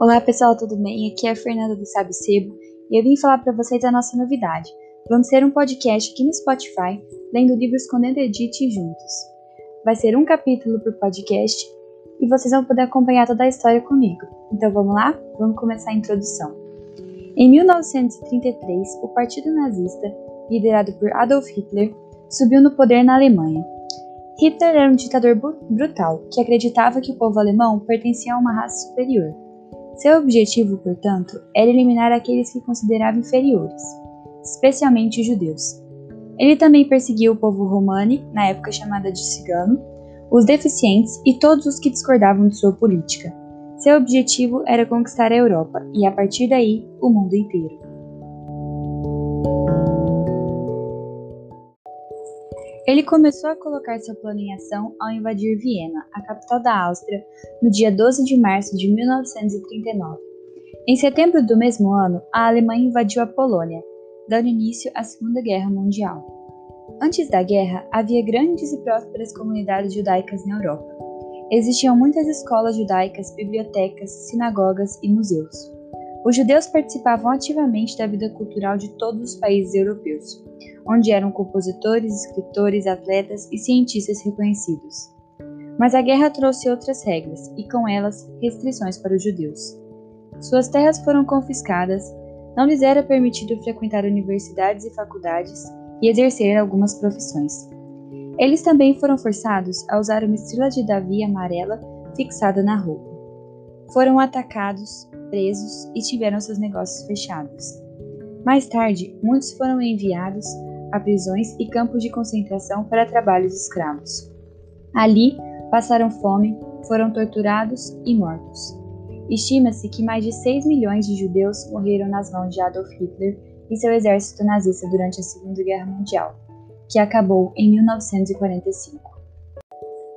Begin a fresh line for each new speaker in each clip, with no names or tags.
Olá pessoal, tudo bem? Aqui é a Fernanda do Sabe Sebo e eu vim falar para vocês a nossa novidade. Vamos ter um podcast aqui no Spotify, lendo livros com Edith juntos. Vai ser um capítulo por podcast e vocês vão poder acompanhar toda a história comigo. Então vamos lá? Vamos começar a introdução. Em 1933, o Partido Nazista, liderado por Adolf Hitler, subiu no poder na Alemanha. Hitler era um ditador brutal que acreditava que o povo alemão pertencia a uma raça superior. Seu objetivo, portanto, era eliminar aqueles que considerava inferiores, especialmente os judeus. Ele também perseguiu o povo romani, na época chamada de cigano, os deficientes e todos os que discordavam de sua política. Seu objetivo era conquistar a Europa e, a partir daí, o mundo inteiro. Ele começou a colocar seu plano em ação ao invadir Viena, a capital da Áustria, no dia 12 de março de 1939. Em setembro do mesmo ano, a Alemanha invadiu a Polônia, dando início à Segunda Guerra Mundial. Antes da guerra, havia grandes e prósperas comunidades judaicas na Europa. Existiam muitas escolas judaicas, bibliotecas, sinagogas e museus. Os judeus participavam ativamente da vida cultural de todos os países europeus onde eram compositores, escritores, atletas e cientistas reconhecidos. Mas a guerra trouxe outras regras e, com elas, restrições para os judeus. Suas terras foram confiscadas, não lhes era permitido frequentar universidades e faculdades e exercer algumas profissões. Eles também foram forçados a usar uma estrela de Davi amarela fixada na roupa. Foram atacados, presos e tiveram seus negócios fechados. Mais tarde, muitos foram enviados a prisões e campos de concentração para trabalhos escravos. Ali, passaram fome, foram torturados e mortos. Estima-se que mais de 6 milhões de judeus morreram nas mãos de Adolf Hitler e seu exército nazista durante a Segunda Guerra Mundial, que acabou em 1945.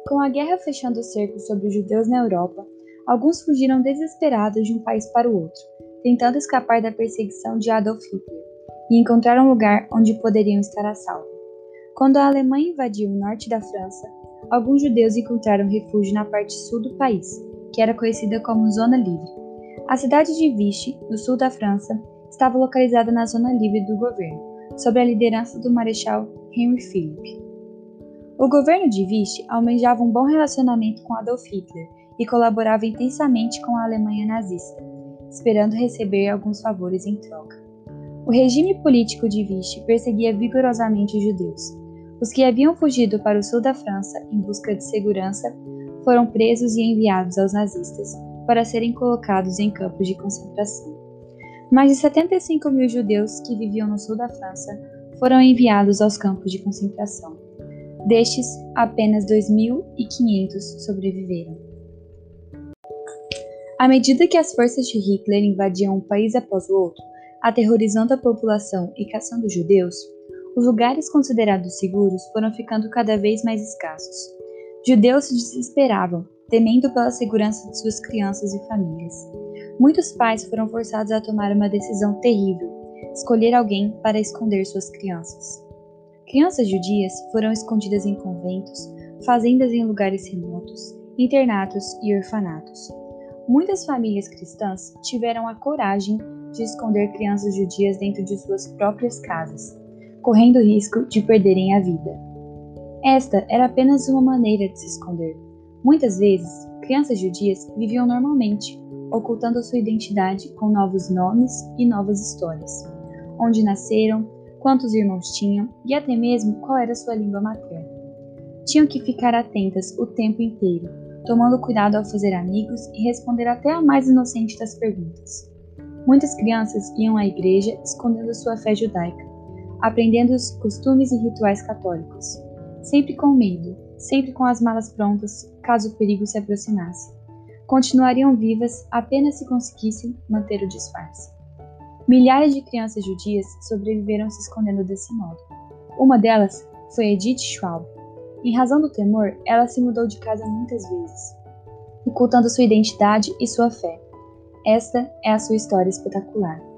Com a guerra fechando o cerco sobre os judeus na Europa, alguns fugiram desesperados de um país para o outro, tentando escapar da perseguição de Adolf Hitler e encontrar um lugar onde poderiam estar a salvo. Quando a Alemanha invadiu o norte da França, alguns judeus encontraram refúgio na parte sul do país, que era conhecida como Zona Livre. A cidade de Vichy, no sul da França, estava localizada na Zona Livre do governo, sob a liderança do Marechal Henry Philippe. O governo de Vichy almejava um bom relacionamento com Adolf Hitler e colaborava intensamente com a Alemanha nazista, esperando receber alguns favores em troca. O regime político de Vichy perseguia vigorosamente os judeus. Os que haviam fugido para o sul da França em busca de segurança foram presos e enviados aos nazistas para serem colocados em campos de concentração. Mais de 75 mil judeus que viviam no sul da França foram enviados aos campos de concentração. Destes, apenas 2.500 sobreviveram. À medida que as forças de Hitler invadiam um país após o outro, aterrorizando a população e caçando judeus, os lugares considerados seguros foram ficando cada vez mais escassos. Judeus se desesperavam, temendo pela segurança de suas crianças e famílias. Muitos pais foram forçados a tomar uma decisão terrível: escolher alguém para esconder suas crianças. Crianças judias foram escondidas em conventos, fazendas em lugares remotos, internatos e orfanatos. Muitas famílias cristãs tiveram a coragem de esconder crianças judias dentro de suas próprias casas, correndo o risco de perderem a vida. Esta era apenas uma maneira de se esconder. Muitas vezes, crianças judias viviam normalmente, ocultando sua identidade com novos nomes e novas histórias. Onde nasceram, quantos irmãos tinham e até mesmo qual era sua língua materna. Tinham que ficar atentas o tempo inteiro, tomando cuidado ao fazer amigos e responder até a mais inocente das perguntas. Muitas crianças iam à igreja escondendo sua fé judaica, aprendendo os costumes e rituais católicos, sempre com medo, sempre com as malas prontas caso o perigo se aproximasse. Continuariam vivas apenas se conseguissem manter o disfarce. Milhares de crianças judias sobreviveram se escondendo desse modo. Uma delas foi Edith Schwab. Em razão do temor, ela se mudou de casa muitas vezes, ocultando sua identidade e sua fé. Esta é a sua história espetacular.